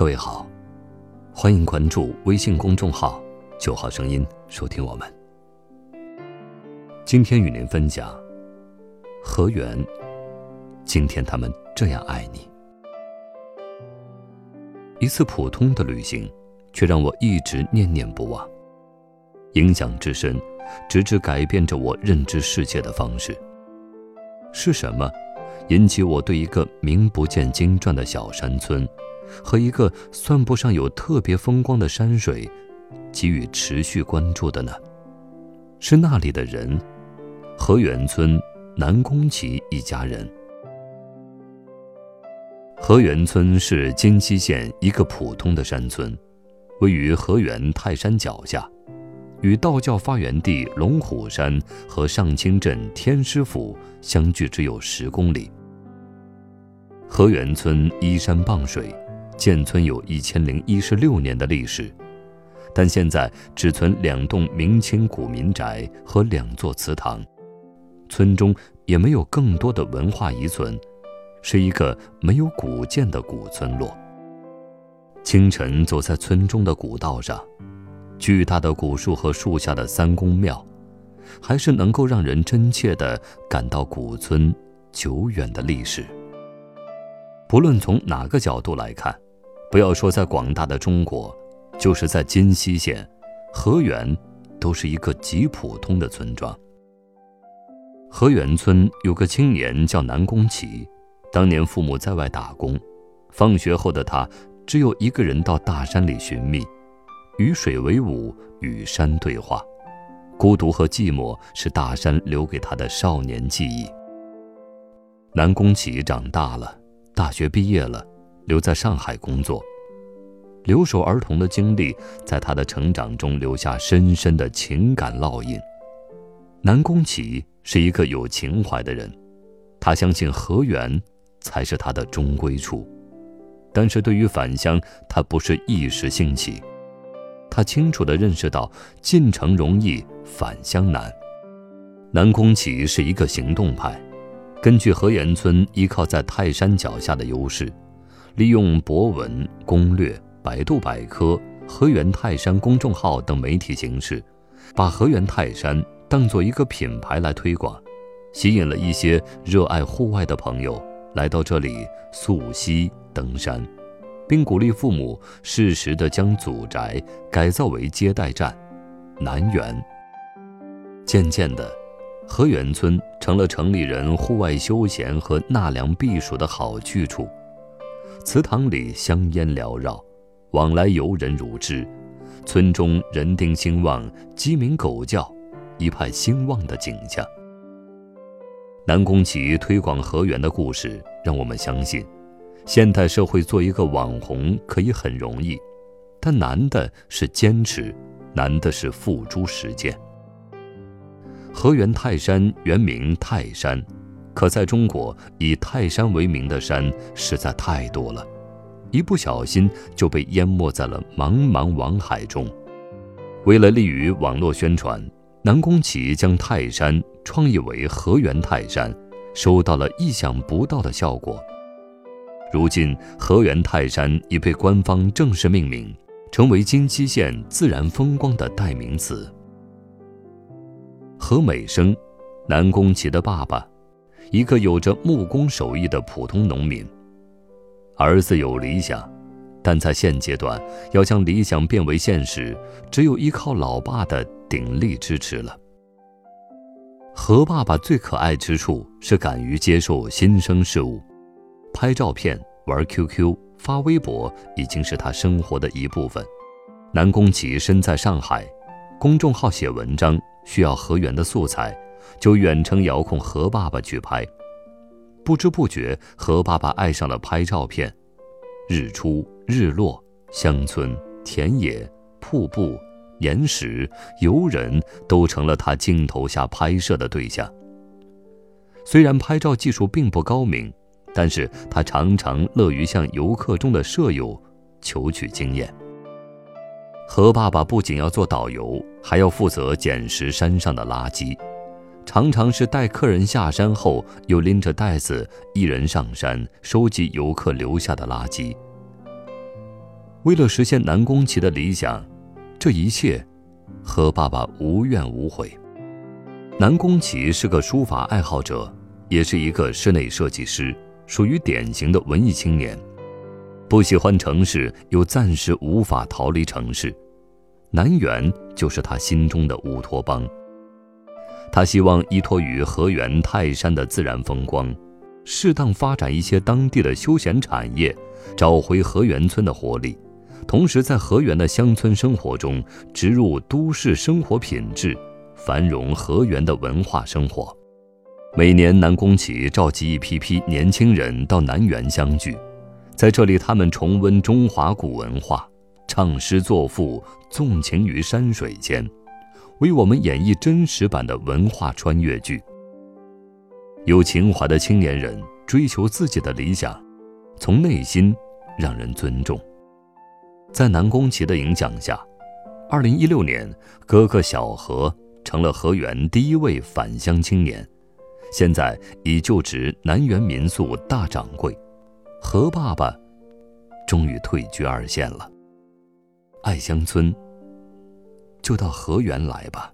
各位好，欢迎关注微信公众号“九号声音”，收听我们。今天与您分享河源。今天他们这样爱你。一次普通的旅行，却让我一直念念不忘，影响至深，直至改变着我认知世界的方式。是什么引起我对一个名不见经传的小山村？和一个算不上有特别风光的山水，给予持续关注的呢？是那里的人，河源村南宫崎一家人。河源村是金溪县一个普通的山村，位于河源泰山脚下，与道教发源地龙虎山和上清镇天师府相距只有十公里。河源村依山傍水。建村有一千零一十六年的历史，但现在只存两栋明清古民宅和两座祠堂，村中也没有更多的文化遗存，是一个没有古建的古村落。清晨走在村中的古道上，巨大的古树和树下的三公庙，还是能够让人真切地感到古村久远的历史。不论从哪个角度来看。不要说在广大的中国，就是在金溪县河源，都是一个极普通的村庄。河源村有个青年叫南宫启，当年父母在外打工，放学后的他只有一个人到大山里寻觅，与水为伍，与山对话。孤独和寂寞是大山留给他的少年记忆。南宫启长大了，大学毕业了。留在上海工作，留守儿童的经历在他的成长中留下深深的情感烙印。南宫启是一个有情怀的人，他相信河源才是他的终归处。但是对于返乡，他不是一时兴起，他清楚地认识到进城容易返乡难。南宫启是一个行动派，根据河源村依靠在泰山脚下的优势。利用博文、攻略、百度百科、河源泰山公众号等媒体形式，把河源泰山当做一个品牌来推广，吸引了一些热爱户外的朋友来到这里溯溪登山，并鼓励父母适时的将祖宅改造为接待站、南园。渐渐的，河源村成了城里人户外休闲和纳凉避暑的好去处。祠堂里香烟缭绕，往来游人如织，村中人丁兴旺，鸡鸣狗叫，一派兴旺的景象。南宫崎推广河源的故事，让我们相信，现代社会做一个网红可以很容易，但难的是坚持，难的是付诸实践。河源泰山原名泰山。可在中国，以泰山为名的山实在太多了，一不小心就被淹没在了茫茫网海中。为了利于网络宣传，南宫启将泰山创意为河源泰山，收到了意想不到的效果。如今，河源泰山已被官方正式命名，成为金溪县自然风光的代名词。何美生，南宫启的爸爸。一个有着木工手艺的普通农民，儿子有理想，但在现阶段要将理想变为现实，只有依靠老爸的鼎力支持了。何爸爸最可爱之处是敢于接受新生事物，拍照片、玩 QQ、发微博已经是他生活的一部分。南宫启身在上海，公众号写文章需要何源的素材。就远程遥控何爸爸去拍，不知不觉，何爸爸爱上了拍照片，日出、日落、乡村、田野、瀑布、岩石、游人，都成了他镜头下拍摄的对象。虽然拍照技术并不高明，但是他常常乐于向游客中的舍友求取经验。何爸爸不仅要做导游，还要负责捡拾山上的垃圾。常常是带客人下山后，又拎着袋子一人上山收集游客留下的垃圾。为了实现南宫奇的理想，这一切，何爸爸无怨无悔。南宫奇是个书法爱好者，也是一个室内设计师，属于典型的文艺青年，不喜欢城市，又暂时无法逃离城市，南园就是他心中的乌托邦。他希望依托于河源泰山的自然风光，适当发展一些当地的休闲产业，找回河源村的活力，同时在河源的乡村生活中植入都市生活品质，繁荣河源的文化生活。每年南宫启召集一批批年轻人到南园相聚，在这里他们重温中华古文化，唱诗作赋，纵情于山水间。为我们演绎真实版的文化穿越剧。有情怀的青年人追求自己的理想，从内心让人尊重。在南宫奇的影响下，二零一六年，哥哥小何成了河源第一位返乡青年，现在已就职南园民宿大掌柜。何爸爸终于退居二线了。爱乡村。就到河源来吧。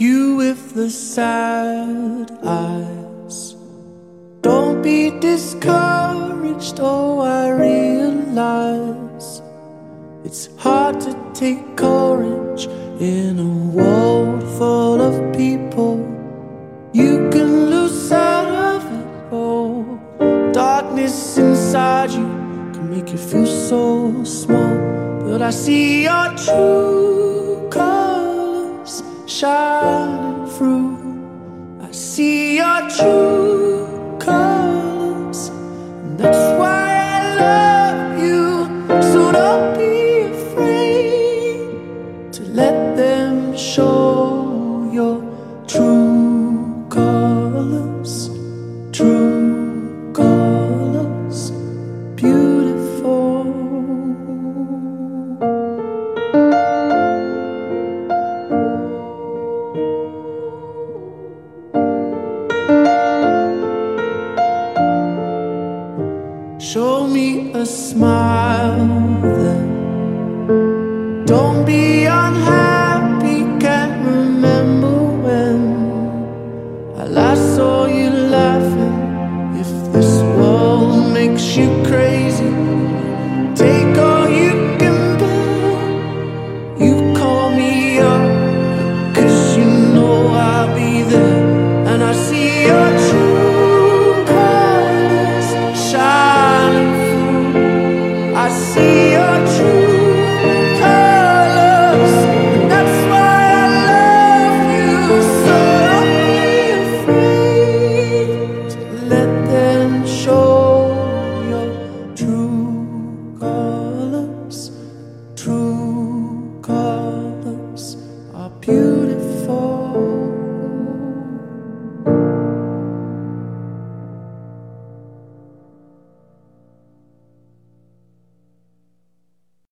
You with the sad Oh, I realize it's hard to take courage in a world full of people. You can lose sight of it all. Darkness inside you can make you feel so small. But I see your true colors shining through. I see your true show your true colors, true colors, beautiful. Show me a smile then. Don't be Laço